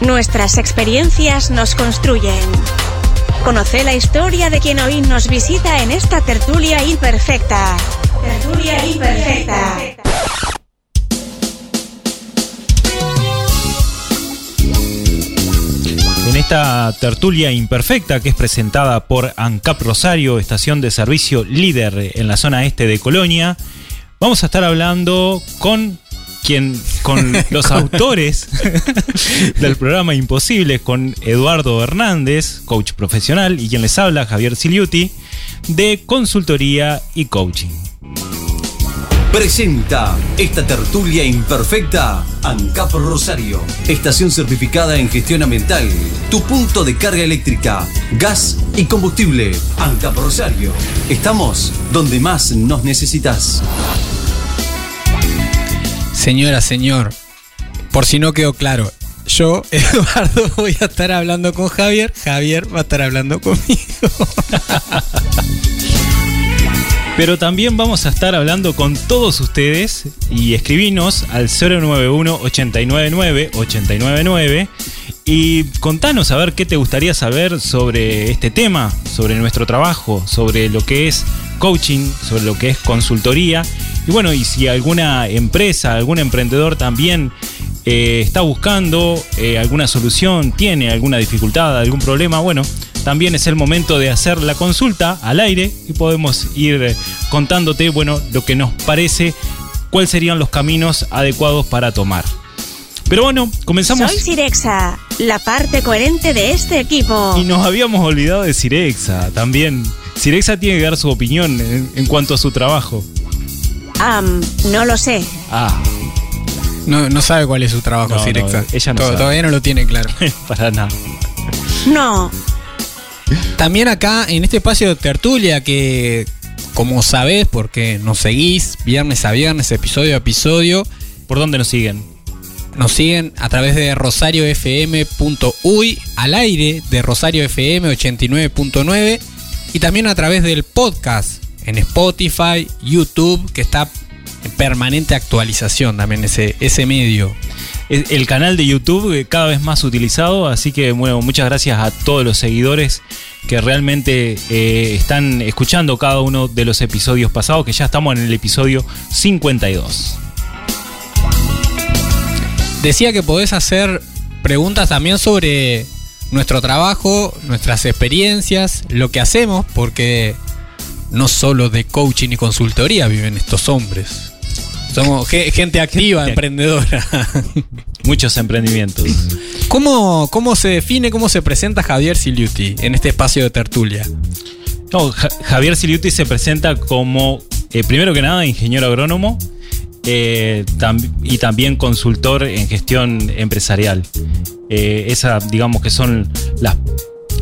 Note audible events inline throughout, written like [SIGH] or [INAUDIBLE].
Nuestras experiencias nos construyen. Conoce la historia de quien hoy nos visita en esta tertulia imperfecta. Tertulia imperfecta. En esta tertulia imperfecta que es presentada por ANCAP Rosario, estación de servicio líder en la zona este de Colonia, vamos a estar hablando con quien con los autores [LAUGHS] del programa Imposibles, con Eduardo Hernández, coach profesional, y quien les habla, Javier Siliuti, de consultoría y coaching. Presenta esta tertulia imperfecta ANCAP Rosario, estación certificada en gestión ambiental, tu punto de carga eléctrica, gas y combustible. ANCAP Rosario, estamos donde más nos necesitas. Señora, señor, por si no quedó claro, yo, [LAUGHS] Eduardo, voy a estar hablando con Javier, Javier va a estar hablando conmigo. [LAUGHS] Pero también vamos a estar hablando con todos ustedes y escribinos al 091-899-899 y contanos a ver qué te gustaría saber sobre este tema, sobre nuestro trabajo, sobre lo que es coaching, sobre lo que es consultoría. Y bueno, y si alguna empresa, algún emprendedor también eh, está buscando eh, alguna solución, tiene alguna dificultad, algún problema, bueno, también es el momento de hacer la consulta al aire y podemos ir contándote, bueno, lo que nos parece, cuáles serían los caminos adecuados para tomar. Pero bueno, comenzamos. Soy Sirexa, la parte coherente de este equipo. Y nos habíamos olvidado de Sirexa también. Sirexa tiene que dar su opinión en, en cuanto a su trabajo. Am, no lo sé. Ah, No, no sabe cuál es su trabajo, No, no, ella sabe. Todavía no lo tiene claro. [LAUGHS] para nada. No. También acá en este espacio de tertulia que, como sabés, porque nos seguís viernes a viernes, episodio a episodio, ¿Por dónde nos siguen? nos siguen a través de rosariofm.uy, al aire de Rosario FM 89.9 y también a través del podcast en Spotify, YouTube, que está en permanente actualización también ese, ese medio. El canal de YouTube eh, cada vez más utilizado, así que bueno, muchas gracias a todos los seguidores que realmente eh, están escuchando cada uno de los episodios pasados, que ya estamos en el episodio 52. Decía que podés hacer preguntas también sobre nuestro trabajo, nuestras experiencias, lo que hacemos, porque no solo de coaching y consultoría viven estos hombres. Somos ge- gente activa, emprendedora. [LAUGHS] Muchos emprendimientos. ¿Cómo, ¿Cómo se define, cómo se presenta Javier Siliuti en este espacio de tertulia? No, Ja- Javier Siliuti se presenta como, eh, primero que nada, ingeniero agrónomo eh, tam- y también consultor en gestión empresarial. Eh, esa, digamos que son las,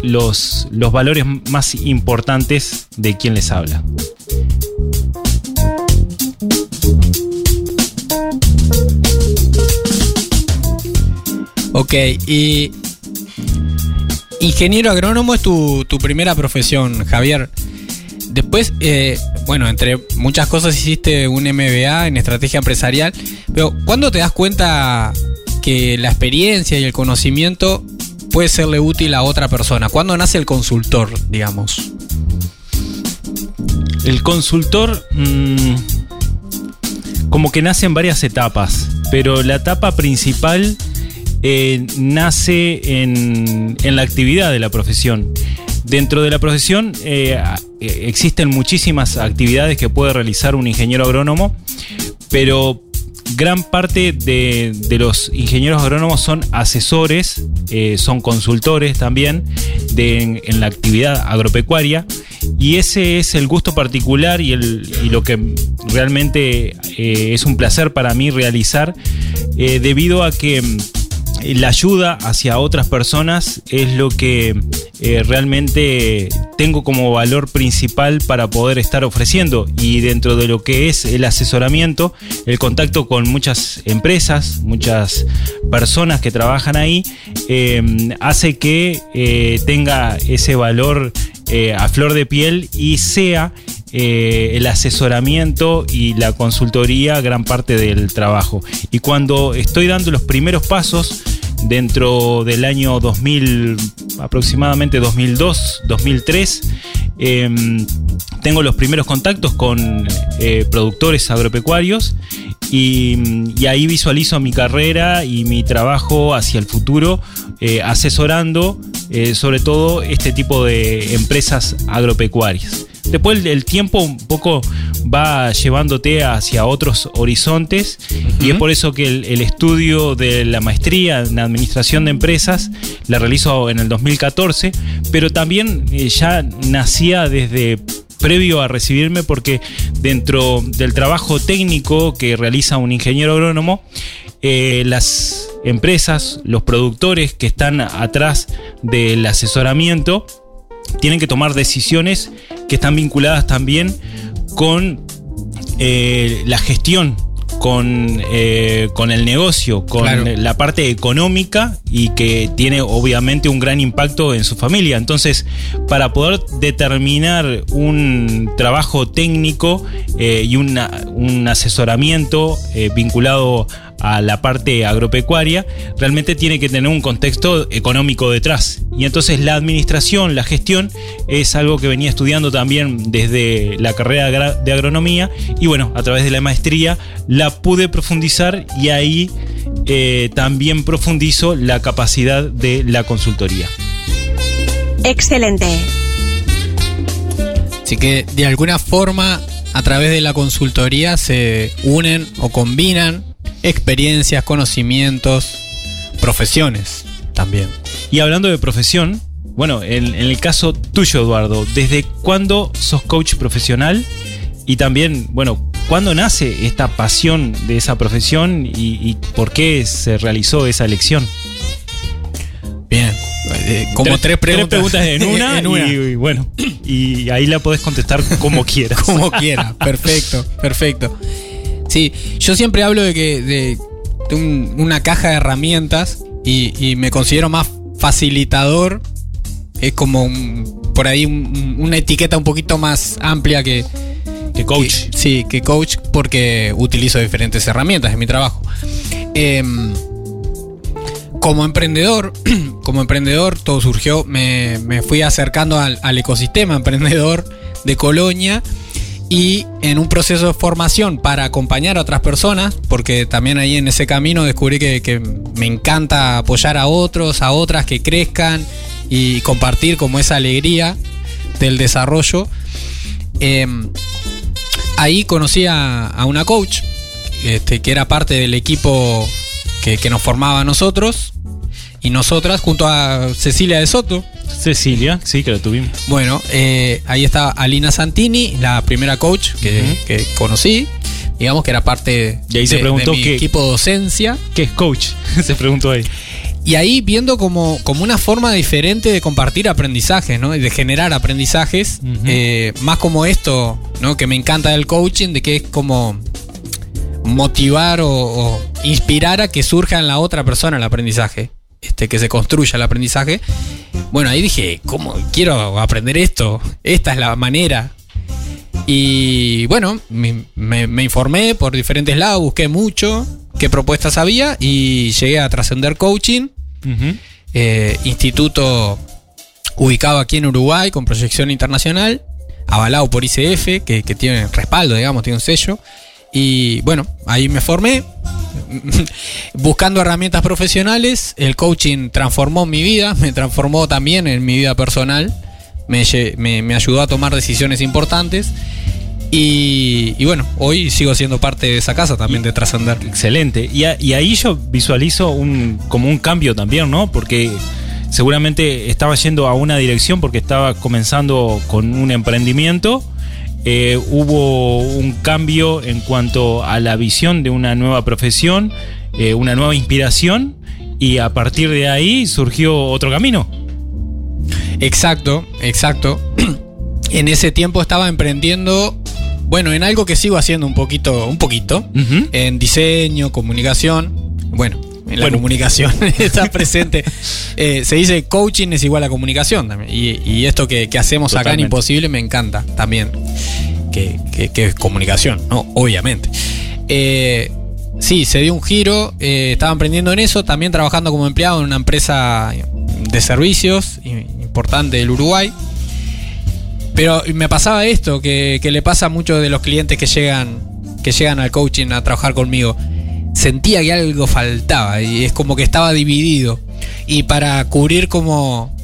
los, los valores más importantes de quien les habla. Ok, y ingeniero agrónomo es tu, tu primera profesión, Javier. Después, eh, bueno, entre muchas cosas hiciste un MBA en estrategia empresarial, pero ¿cuándo te das cuenta que la experiencia y el conocimiento puede serle útil a otra persona? ¿Cuándo nace el consultor, digamos? El consultor mm, como que nace en varias etapas, pero la etapa principal eh, nace en, en la actividad de la profesión. Dentro de la profesión eh, existen muchísimas actividades que puede realizar un ingeniero agrónomo, pero gran parte de, de los ingenieros agrónomos son asesores, eh, son consultores también en, la actividad agropecuaria. Y ese es el gusto particular y, el, lo que realmente eh, es un placer para mí realizar eh, debido a que la ayuda hacia otras personas es lo que eh, realmente tengo como valor principal para poder estar ofreciendo. Y dentro de lo que es el asesoramiento, el contacto con muchas empresas, muchas personas que trabajan ahí, eh, hace que eh, tenga ese valor eh, a flor de piel y sea eh, el asesoramiento y la consultoría gran parte del trabajo. Y cuando estoy dando los primeros pasos, dentro del año 2000, aproximadamente 2002, 2003, em, tengo los primeros contactos con eh, productores agropecuarios y, ahí visualizo mi carrera y mi trabajo hacia el futuro eh, asesorando sobre todo este tipo de empresas agropecuarias. Después el, el tiempo un poco va llevándote hacia otros horizontes y es por eso que el, el estudio de la maestría en administración de empresas la realizo en el 2014, pero también eh, ya nacía desde previo a recibirme porque dentro del trabajo técnico que realiza un ingeniero agrónomo, eh, las empresas, los productores que están atrás del asesoramiento, tienen que tomar decisiones que están vinculadas también con eh, la gestión, con, eh, con el negocio, con Claro. la parte económica y que tiene obviamente un gran impacto en su familia. Entonces, para poder determinar un trabajo técnico eh, y una- un asesoramiento eh, vinculado a la parte agropecuaria, realmente tiene que tener un contexto económico detrás. Y entonces la administración, la gestión, es algo que venía estudiando también desde la carrera de agronomía y bueno, a través de la maestría la pude profundizar y ahí eh, también profundizo la capacidad de la consultoría. Excelente. Así que de alguna forma a través de la consultoría se unen o combinan experiencias, conocimientos, profesiones también. Y hablando de profesión, bueno, en, en el caso tuyo, Eduardo, ¿desde cuándo sos coach profesional? Y también, bueno, ¿cuándo nace esta pasión de esa profesión y, y por qué se realizó esa elección? Bien. Eh, como tres, preguntas, en [LAUGHS] una, en una. Y, y bueno, y ahí la podés contestar como [LAUGHS] quieras. Como quiera, perfecto, perfecto. Sí, yo siempre hablo de que de, de un- una caja de herramientas y, y me considero más facilitador. Es como un- por ahí un- una etiqueta un poquito más amplia que, Que coach. que- sí, que coach porque utilizo diferentes herramientas en mi trabajo. Em, como emprendedor, [CLEARS THROAT] como emprendedor, todo surgió, me, me fui acercando al, al ecosistema emprendedor de Colonia y en un proceso de formación para acompañar a otras personas, porque también ahí en ese camino descubrí que, que me encanta apoyar a otros, a otras que crezcan y compartir como esa alegría del desarrollo. Em, ahí conocí a, una coach este, que era parte del equipo que, que nos formaba a nosotros y nosotras junto a Cecilia de Soto. Cecilia, sí, que la tuvimos. Bueno, eh, ahí estaba Alina Santini, la primera coach que, que conocí. Digamos que era parte Y ahí se de- preguntó de mi qué- equipo de docencia. ¿Qué es coach? [LAUGHS] se preguntó ahí. Y ahí viendo como, como una forma diferente de compartir aprendizajes, ¿no? Y de generar aprendizajes. Eh, más como esto, ¿no? Que me encanta del coaching, de que es como motivar o, o inspirar a que surja en la otra persona el aprendizaje. Este, que se construya el aprendizaje. Bueno, ahí dije, ¿cómo quiero aprender esto? Esta es la manera. Y bueno, me, me- me informé por diferentes lados, busqué mucho qué propuestas había y llegué a Trascender Coaching, eh, instituto ubicado aquí en Uruguay con proyección internacional, avalado por ICF, que, que tiene respaldo, digamos, tiene un sello. Y bueno, ahí me formé. [LAUGHS] Buscando herramientas profesionales, el coaching transformó mi vida, me transformó también en mi vida personal, me, me- me ayudó a tomar decisiones importantes y, y bueno, hoy sigo siendo parte de esa casa también de Trascender. Excelente. Y, a- y ahí yo visualizo un, como un cambio también, ¿no? Porque seguramente estaba yendo a una dirección porque estaba comenzando con un emprendimiento. Eh, hubo un cambio en cuanto a la visión de una nueva profesión, eh, una nueva inspiración. Y a partir de ahí surgió otro camino. Exacto, exacto. [CLEARS THROAT] en ese tiempo estaba emprendiendo, bueno, en algo que sigo haciendo un poquito, un poquito, en diseño, comunicación. Bueno, en la Bueno. comunicación [LAUGHS] está [LAUGHS] presente. Eh, se dice coaching es igual a comunicación también. Y, y esto que, que hacemos acá en. Imposible me encanta también. Que, que- que es comunicación, ¿no? Obviamente. Eh, sí, se dio un giro. eh, estaba emprendiendo en eso, también trabajando como empleado en una empresa de servicios importante del Uruguay. Pero me pasaba esto, que, que le pasa a muchos de los clientes que llegan, que llegan al coaching a trabajar conmigo. Sentía que algo faltaba y es como que estaba dividido. Y para cubrir como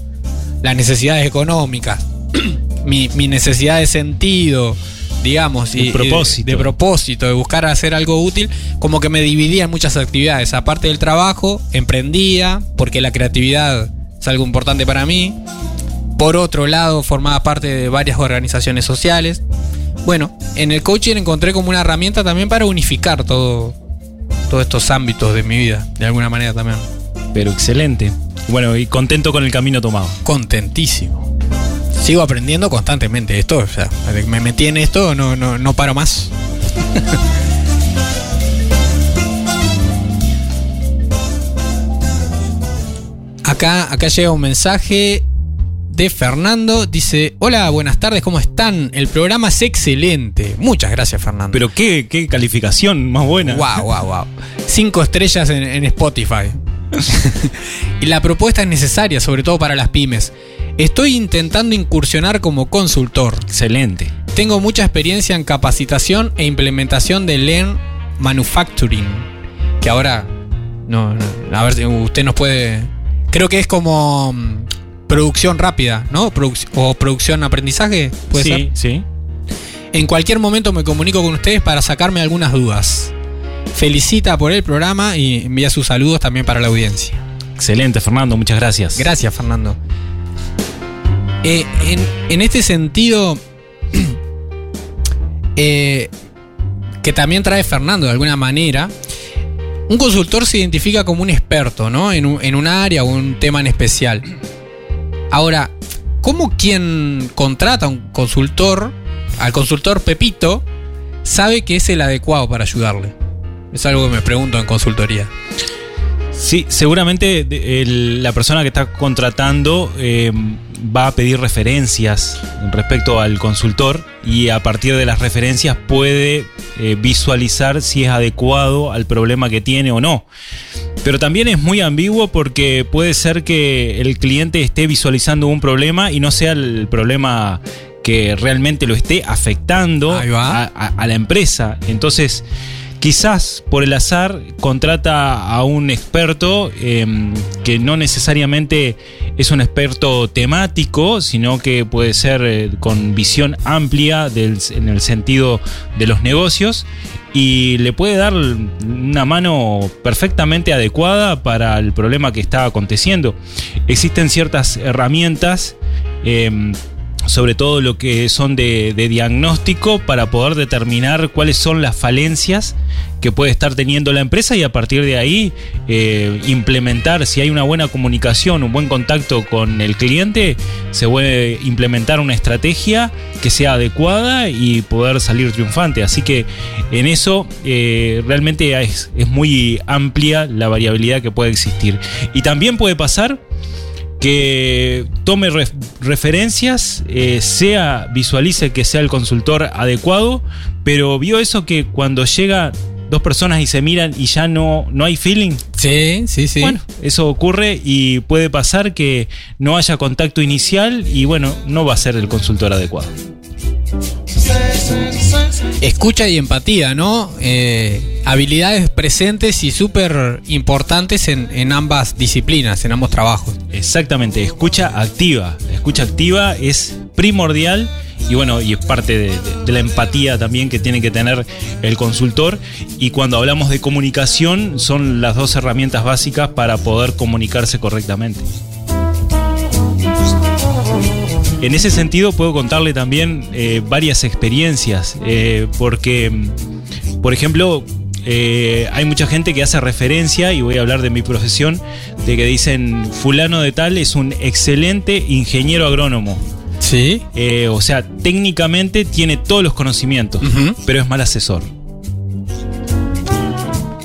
las necesidades económicas, [CLEARS THROAT] mi, mi necesidad de sentido, digamos, y, y de- propósito. de propósito, de buscar hacer algo útil, como que me dividía en muchas actividades. Aparte del trabajo, emprendía, porque la creatividad es algo importante para mí. Por otro lado, formaba parte de varias organizaciones sociales. Bueno, en el coaching encontré como una herramienta también para unificar todo, todos estos ámbitos de mi vida, de alguna manera también. Pero excelente. Bueno, y contento con el camino tomado. Contentísimo. Sigo aprendiendo constantemente esto, o sea, me metí en esto, no, no, no paro más. [LAUGHS] Acá, acá llega un mensaje de Fernando. Dice: Hola, buenas tardes, ¿cómo están? El programa es excelente. Muchas gracias, Fernando. Pero qué, qué calificación más buena. Wow, wow, wow. Cinco estrellas en, en Spotify. [LAUGHS] y la propuesta es necesaria, sobre todo para las pymes. Estoy intentando incursionar como consultor. Excelente. Tengo mucha experiencia en capacitación e implementación de Lean Manufacturing. Que ahora. No, no, a ver si usted nos puede. Creo que es como. Producción rápida, ¿no? Produc- o producción aprendizaje, puede sí, ser. sí. En cualquier momento me comunico con ustedes para sacarme algunas dudas. Felicita por el programa y envía sus saludos también para la audiencia. Excelente, Fernando. Muchas gracias. Gracias, Fernando. Eh, en, en este sentido, [CLEARS THROAT] eh, que también trae Fernando de alguna manera, un consultor se identifica como un experto, ¿no? En un, en un área o un tema en especial. Ahora, ¿cómo quien contrata a un consultor, al consultor Pepito, sabe que es el adecuado para ayudarle? Es algo que me pregunto en consultoría. Sí, seguramente la persona que está contratando eh, va a pedir referencias respecto al consultor y a partir de las referencias puede eh, visualizar si es adecuado al problema que tiene o no. Pero también es muy ambiguo porque puede ser que el cliente esté visualizando un problema y no sea el problema que realmente lo esté afectando a, a- a la empresa. Entonces, quizás por el azar contrata a un experto eh, que no necesariamente es un experto temático, sino que puede ser eh, con visión amplia del- en el sentido de los negocios y le puede dar una mano perfectamente adecuada para el problema que está aconteciendo. Existen ciertas herramientas. eh, sobre todo lo que son de, diagnóstico para poder determinar cuáles son las falencias que puede estar teniendo la empresa y a partir de ahí eh, implementar, si hay una buena comunicación, un buen contacto con el cliente, se puede implementar una estrategia que sea adecuada y poder salir triunfante. Así que en eso eh, realmente es, es muy amplia la variabilidad que puede existir. Y también puede pasar que tome ref- referencias, eh, sea, visualice que sea el consultor adecuado, pero vio eso que cuando llega dos personas y se miran y ya no, no hay feeling. Sí, sí, sí. Bueno, eso ocurre y puede pasar que no haya contacto inicial y bueno, no va a ser el consultor adecuado. Escucha y empatía, ¿no? Eh, habilidades presentes y súper importantes en, en ambas disciplinas, en ambos trabajos. Exactamente, escucha activa. Escucha activa es primordial y bueno, y es parte de la empatía también que tiene que tener el consultor. Y cuando hablamos de comunicación, son las dos herramientas básicas para poder comunicarse correctamente. En ese sentido puedo contarle también eh, varias experiencias, eh, porque, por ejemplo, eh, hay mucha gente que hace referencia, y voy a hablar de mi profesión, de que dicen, fulano de tal es un excelente ingeniero agrónomo. Sí. O sea, técnicamente tiene todos los conocimientos, pero es mal asesor.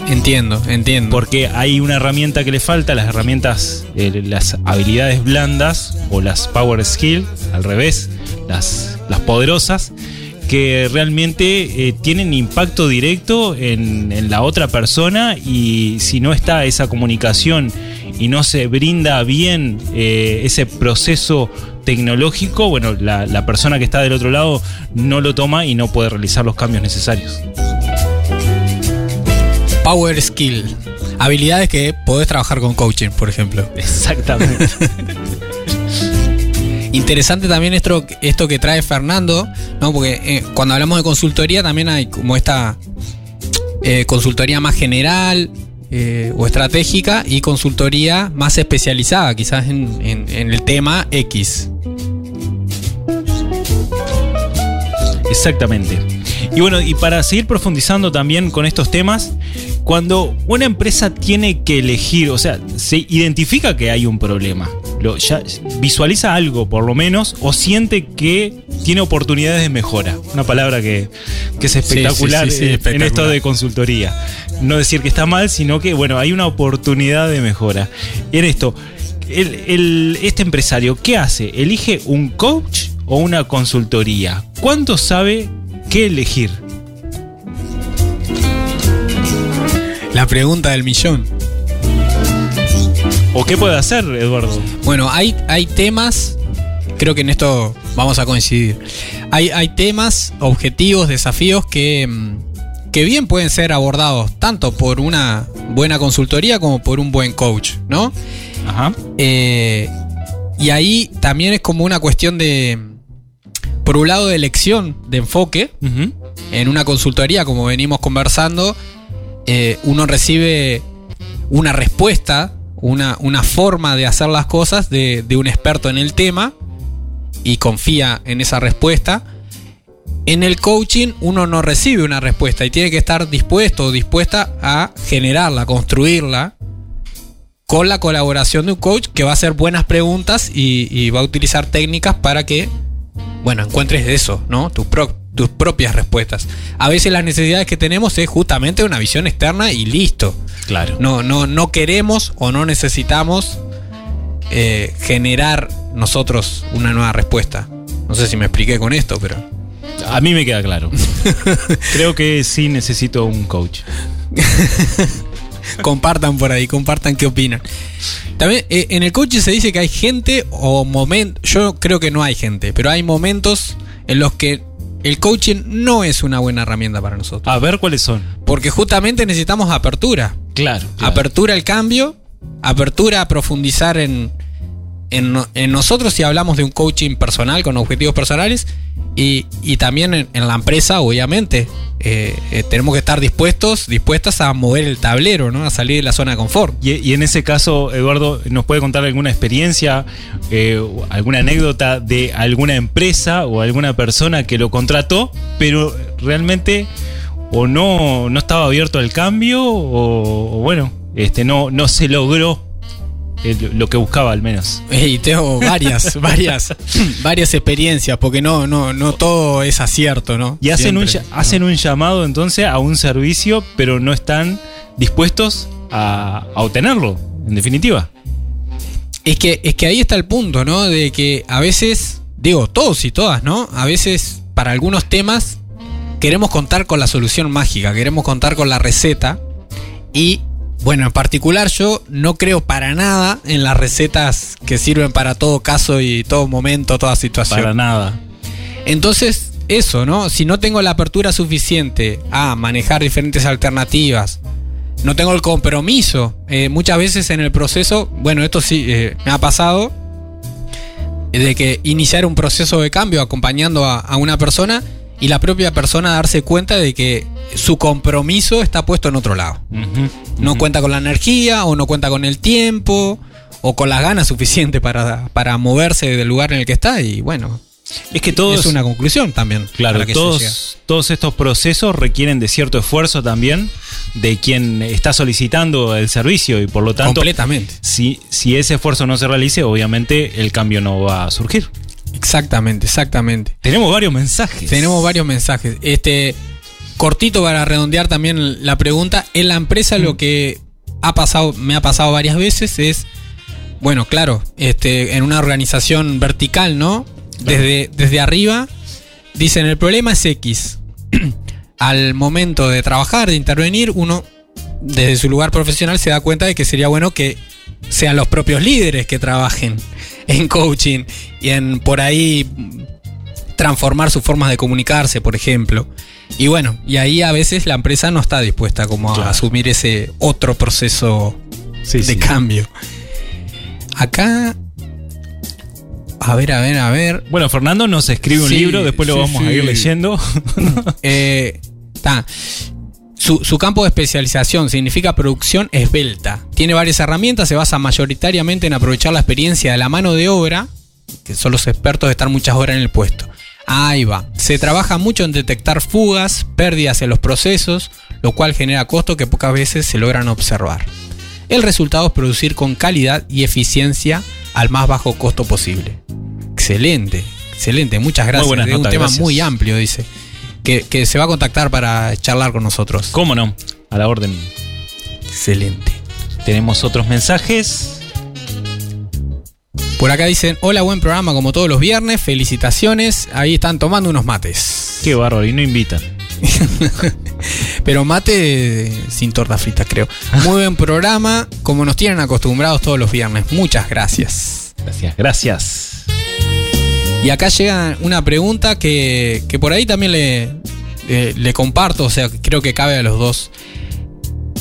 Entiendo, entiendo. Porque hay una herramienta que le falta, las herramientas, eh, las habilidades blandas o las power skills, al revés, las, las poderosas, que realmente eh, tienen impacto directo en, en la otra persona y si no está esa comunicación y no se brinda bien eh, ese proceso tecnológico, bueno, la, la persona que está del otro lado no lo toma y no puede realizar los cambios necesarios. Power skill. Habilidades que podés trabajar con coaching, por ejemplo. Exactamente. [LAUGHS] Interesante también esto, esto que trae Fernando, ¿no? Porque eh, cuando hablamos de consultoría también hay como esta eh, consultoría más general eh, o estratégica y consultoría más especializada, quizás en, en- en el tema X. Exactamente. Y bueno, y para seguir profundizando también con estos temas, cuando una empresa tiene que elegir, o sea, se identifica que hay un problema, lo, ya visualiza algo por lo menos, o siente que tiene oportunidades de mejora. Una palabra que, que es espectacular, sí, sí, sí, eh, en esto de consultoría. No decir que está mal, sino que, bueno, hay una oportunidad de mejora. En esto, el- el- este empresario, ¿qué hace? ¿Elige un coach o una consultoría? ¿Cuánto sabe qué elegir? La pregunta del millón. ¿O qué puede hacer, Eduardo? Bueno, hay, hay temas, creo que en esto vamos a coincidir. Hay, hay temas, objetivos, desafíos que, mm, que bien pueden ser abordados tanto por una buena consultoría como por un buen coach, ¿no? Ajá. Eh, y ahí también es como una cuestión de, por un lado, de elección, de enfoque. En una consultoría, como venimos conversando, eh, uno recibe una respuesta, una, una forma de hacer las cosas de, de un experto en el tema y confía en esa respuesta. En el coaching uno no recibe una respuesta y tiene que estar dispuesto o dispuesta a generarla, construirla con la colaboración de un coach que va a hacer buenas preguntas y, y va a utilizar técnicas para que, bueno, encuentres eso, ¿no? Tus, pro- tus propias respuestas. A veces las necesidades que tenemos es justamente una visión externa y listo. Claro. No, no, no queremos o no necesitamos eh, generar nosotros una nueva respuesta. No sé si me expliqué con esto, pero. A mí me queda claro. [LAUGHS] Creo que sí necesito un coach. [LAUGHS] [LAUGHS] compartan por ahí, compartan qué opinan. También eh, en el coaching se dice que hay gente o momentos, yo creo que no hay gente, pero hay momentos en los que el coaching no es una buena herramienta para nosotros. A ver cuáles son. Porque justamente necesitamos apertura. Claro. Apertura al cambio, apertura a profundizar en, en, no- en nosotros si hablamos de un coaching personal con objetivos personales y, y también en, la empresa, obviamente. Eh, eh, tenemos que estar dispuestos, dispuestas a mover el tablero, ¿no? A salir de la zona de confort. Y, en ese caso, Eduardo, ¿nos puede contar alguna experiencia, eh, alguna anécdota de alguna empresa o alguna persona que lo contrató, pero realmente o no, no estaba abierto al cambio o, o bueno, este, no, no se logró el- lo que buscaba al menos? [LAUGHS] Y tengo varias, [LAUGHS] varias, varias experiencias, porque no, no, no todo es acierto, ¿no? Y hacen un, hacen un llamado entonces a un servicio, pero no están dispuestos a, a obtenerlo, en definitiva. Es que, es que ahí está el punto, ¿no? De que a veces, digo, todos y todas, ¿no? A veces, para algunos temas, queremos contar con la solución mágica, queremos contar con la receta. Y, bueno, en particular yo no creo para nada en las recetas que sirven para todo caso y todo momento, toda situación. Para nada. Entonces, eso, ¿no? Si no tengo la apertura suficiente a manejar diferentes alternativas, no tengo el compromiso, eh, muchas veces en el proceso, bueno, esto sí eh, me ha pasado, de que iniciar un proceso de cambio acompañando a, a una persona y la propia persona darse cuenta de que su compromiso está puesto en otro lado. No cuenta con la energía o no cuenta con el tiempo o con las ganas suficientes para, para moverse del lugar en el que está y bueno, Es que todos, es una conclusión también. claro, la que todos, todos estos procesos requieren de cierto esfuerzo también de quien está solicitando el servicio y por lo tanto, Completamente. si, si ese esfuerzo no se realice, obviamente el cambio no va a surgir. Exactamente, exactamente. Tenemos varios mensajes. Tenemos varios mensajes. Este, cortito para redondear también la pregunta. En la empresa lo que ha pasado, me ha pasado varias veces es, bueno, claro, este, en una organización vertical, ¿no? Desde, desde arriba, dicen, el problema es X. [CLEARS THROAT] Al momento de trabajar, de intervenir, uno desde su lugar profesional se da cuenta de que sería bueno que sean los propios líderes que trabajen en coaching y en por ahí transformar sus formas de comunicarse, por ejemplo. Y bueno, y ahí a veces la empresa no está dispuesta como Claro. a asumir ese otro proceso Sí, de sí. cambio. Acá. A ver, a ver, a ver. Bueno, Fernando nos escribe un Sí, libro, después lo sí, vamos a ir leyendo. [LAUGHS] Eh, ta. Su, su campo de especialización significa producción esbelta. Tiene varias herramientas, se basa mayoritariamente en aprovechar la experiencia de la mano de obra, que son los expertos de estar muchas horas en el puesto. Ahí va. Se trabaja mucho en detectar fugas, pérdidas en los procesos, lo cual genera costos que pocas veces se logran observar. El resultado es producir con calidad y eficiencia al más bajo costo posible. Excelente, excelente, muchas gracias. buenas es un notas, tema gracias. muy amplio, dice. Que, que se va a contactar para charlar con nosotros. ¿Cómo no? A la orden. Excelente. Tenemos otros mensajes. Por acá dicen, hola, buen programa como todos los viernes, felicitaciones. Ahí están tomando unos mates. Qué bárbaro, y no invitan. [LAUGHS] Pero mate sin torta frita, creo. Muy buen programa, como nos tienen acostumbrados todos los viernes. Muchas gracias. Gracias, gracias. Y acá llega una pregunta que, que por ahí también le, comparto, o sea, creo que cabe a los dos.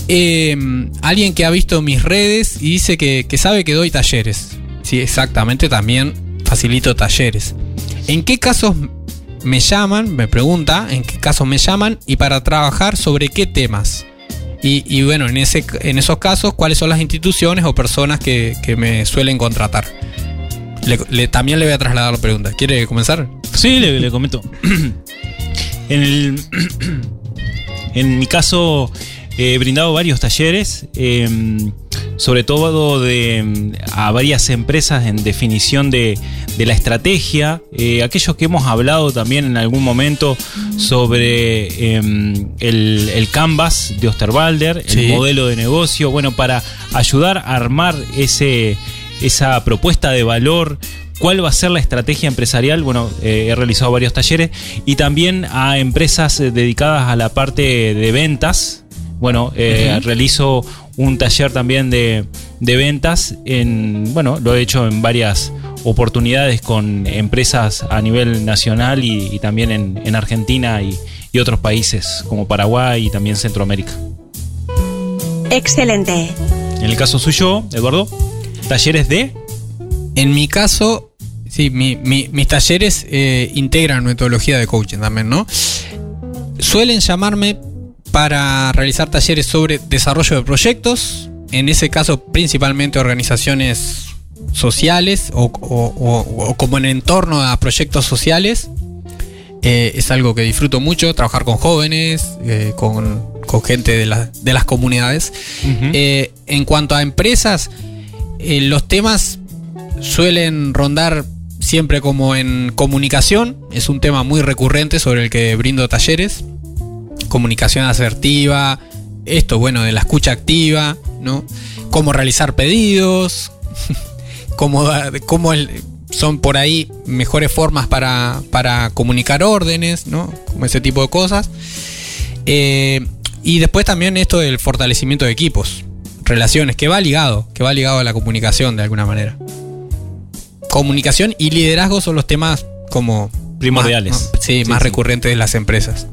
Eh, alguien que ha visto mis redes y dice que, que sabe que doy talleres. Sí, exactamente, también facilito talleres. ¿En qué casos me llaman? Me pregunta, ¿en qué casos me llaman? Y para trabajar sobre qué temas. Y, y bueno, en, ese, en esos casos, ¿cuáles son las instituciones o personas que, que me suelen contratar? Le- le- también le voy a trasladar la pregunta. ¿Quiere comenzar? Sí, le, le comento. [CLEARS THROAT] en, el, [CLEARS THROAT] en mi caso, he brindado varios talleres, eh, sobre todo de, mm, a varias empresas en definición de, de la estrategia, eh, aquellos que hemos hablado también en algún momento sobre eh, el, el canvas de Osterwalder, Sí. el modelo de negocio, bueno, para ayudar a armar ese, esa propuesta de valor cuál va a ser la estrategia empresarial. Bueno, eh, he realizado varios talleres y también a empresas eh, dedicadas a la parte de ventas. Bueno, eh, realizo un taller también de, de ventas. En, bueno, lo he hecho en varias oportunidades con empresas a nivel nacional y, y también en, en Argentina y, y otros países como Paraguay y también Centroamérica. Excelente. En el caso suyo, Eduardo, talleres de... En mi caso, sí, mi- mi- mis talleres eh, integran metodología de coaching también, ¿no? Suelen llamarme para realizar talleres sobre desarrollo de proyectos, en ese caso principalmente organizaciones sociales o, o- o- o como en entorno a proyectos sociales. Eh, es algo que disfruto mucho, trabajar con jóvenes, eh, con, con gente de, la- de las comunidades. Eh, en cuanto a empresas, eh, los temas suelen rondar siempre como en comunicación. Es un tema muy recurrente sobre el que brindo talleres. Comunicación asertiva. Esto, bueno, de la escucha activa, ¿no? Cómo realizar pedidos. [LAUGHS] cómo, cómo son por ahí mejores formas para, para comunicar órdenes, ¿no? Como ese tipo de cosas. Eh, y después también esto del fortalecimiento de equipos, relaciones, que va ligado, que va ligado a la comunicación de alguna manera. Comunicación y liderazgo son los temas como Primordiales. más- sí, Sí, más sí. recurrentes de las empresas.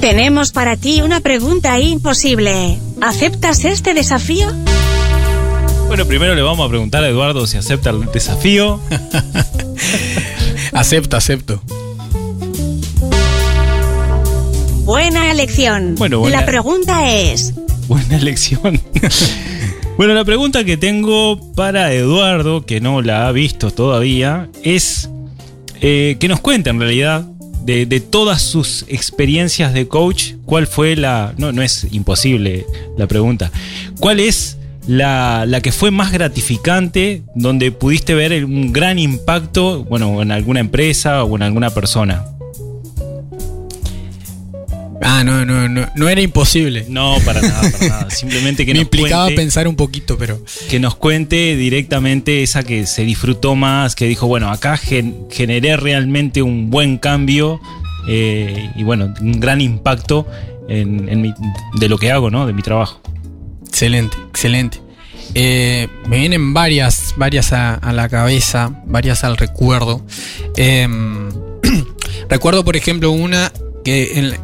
Tenemos para ti una pregunta imposible. ¿Aceptas este desafío? Bueno, primero le vamos a preguntar a Eduardo si acepta el desafío. [LAUGHS] Acepto, acepto. Buena elección. Bueno, buena- La pregunta es, Buena elección. [LAUGHS] bueno, la pregunta que tengo para Eduardo, que no la ha visto todavía, es eh, que nos cuente en realidad de, de todas sus experiencias de coach, cuál fue la... No, no es imposible la pregunta. ¿Cuál es la, la que fue más gratificante, donde pudiste ver un gran impacto, bueno, en alguna empresa o en alguna persona? Ah, no, no, no, no era imposible. No, para nada, para nada. [LAUGHS] Simplemente que Me nos implicaba cuente, pensar un poquito, pero. que nos cuente directamente esa que se disfrutó más, que dijo, bueno, acá gen- generé realmente un buen cambio eh, y bueno, un gran impacto en, en mi- de lo que hago, ¿no? De mi trabajo. Excelente, excelente. Eh, me vienen varias, varias a, a la cabeza, varias al recuerdo. Em, [CLEARS THROAT] recuerdo, por ejemplo, una que en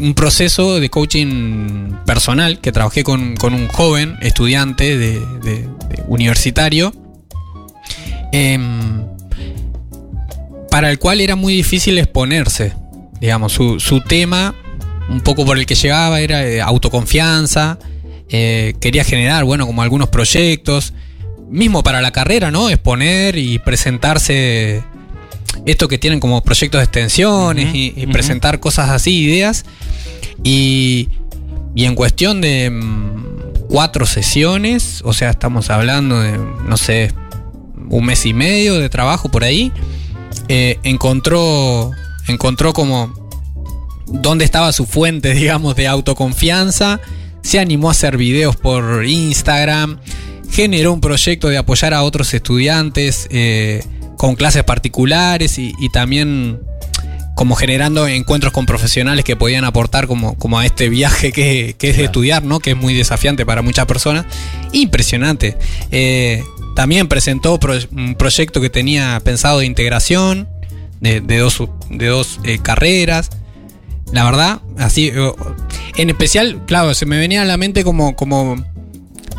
un proceso de coaching personal que trabajé con, con un joven estudiante de, universitario. em, para el cual era muy difícil exponerse. Digamos, su, su tema, un poco por el que llegaba, era eh, autoconfianza. eh, quería generar, bueno, como algunos proyectos. Mismo para la carrera, ¿no? Exponer y presentarse. Esto que tienen como proyectos de extensiones y, presentar cosas así, ideas. Y, y en cuestión de mm, cuatro sesiones, o sea, estamos hablando de, no sé, un mes y medio de trabajo por ahí, eh, encontró, encontró como dónde estaba su fuente, [LAUGHS] digamos, de autoconfianza, se animó a hacer videos por Instagram, generó un proyecto de apoyar a otros estudiantes eh, con clases particulares y, y también como generando encuentros con profesionales que podían aportar como, como a este viaje que, que es Claro. estudiar, ¿no? Que es muy desafiante para muchas personas. Impresionante. Eh, también presentó pro- un proyecto que tenía pensado de integración de, de dos, de dos eh, carreras. La verdad, así. eh, En especial, claro, se me venía a la mente como, como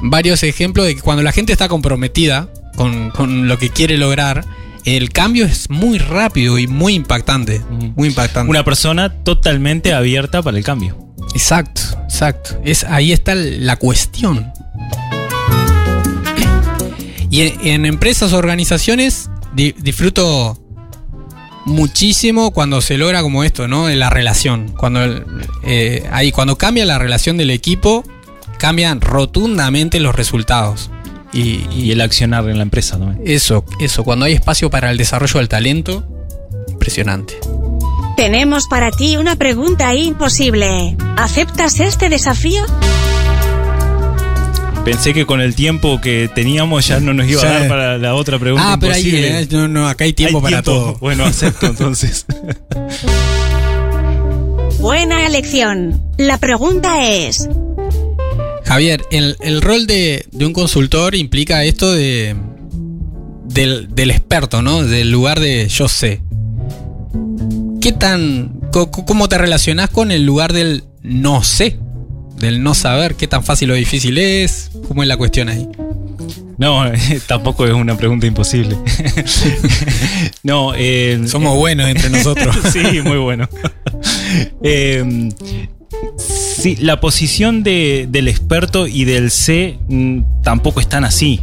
varios ejemplos de que cuando la gente está comprometida con, con lo que quiere lograr, el cambio es muy rápido y muy impactante. Muy impactante. Una persona totalmente abierta para el cambio. Exacto, exacto. Es, ahí está la cuestión. Y en, en empresas o organizaciones di- disfruto muchísimo cuando se logra como esto, ¿no? De la relación. Cuando, el- eh, ahí, cuando cambia la relación del equipo, cambian rotundamente los resultados. Y, y Y el accionar en la empresa también. eso, eso, cuando hay espacio para el desarrollo del talento, impresionante. Tenemos para ti una pregunta imposible. ¿Aceptas este desafío? Pensé que con el tiempo que teníamos ya no nos iba a dar para la otra pregunta. ah, pero ahí, imposible. eh, no, no, acá hay tiempo Hay para tiempo. todo. Bueno, acepto entonces. [LAUGHS] Buena elección. La pregunta es, Javier, el, el rol de, de un consultor implica esto de del, del experto, ¿no? Del lugar de yo sé. ¿Qué tan. co- ¿Cómo te relacionás con el lugar del no sé? Del no saber qué tan fácil o difícil es. ¿Cómo es la cuestión ahí? No, [LAUGHS] tampoco es una pregunta imposible. [LAUGHS] no, eh, Somos buenos entre nosotros. [LAUGHS] sí, muy bueno. Eh, sí, la posición de- del experto y del C mm, tampoco están así.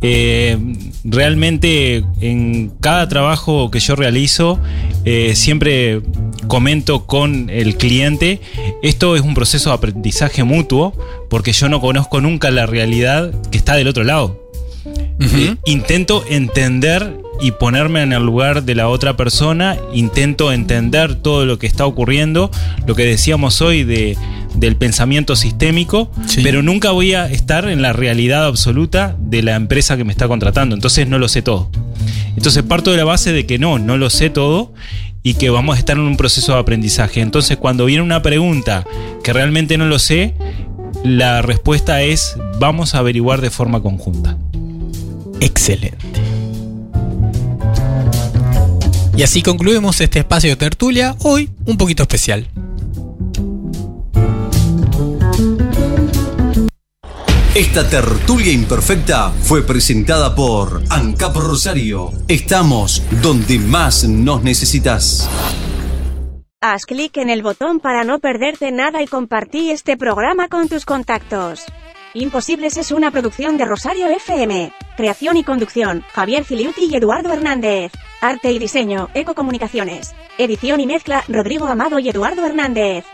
Eh, realmente en cada trabajo que yo realizo eh, siempre comento con el cliente. Esto es un proceso de aprendizaje mutuo porque yo no conozco nunca la realidad que está del otro lado. Eh, intento entender y ponerme en el lugar de la otra persona, intento entender todo lo que está ocurriendo, lo que decíamos hoy de, del pensamiento sistémico, Sí. pero nunca voy a estar en la realidad absoluta de la empresa que me está contratando, entonces no lo sé todo. Entonces parto de la base de que no, no lo sé todo y que vamos a estar en un proceso de aprendizaje. Entonces cuando viene una pregunta que realmente no lo sé, la respuesta es vamos a averiguar de forma conjunta. Excelente. Y así concluimos este espacio de tertulia, hoy un poquito especial. Esta tertulia imperfecta fue presentada por ANCAP Rosario. Estamos donde más nos necesitas. haz clic en el botón para no perderte nada y compartí este programa con tus contactos. Imposibles es una producción de Rosario FM. Creación y conducción, Javier Filiuti y Eduardo Hernández. Arte y diseño, Ecocomunicaciones. Edición y mezcla, Rodrigo Amado y Eduardo Hernández.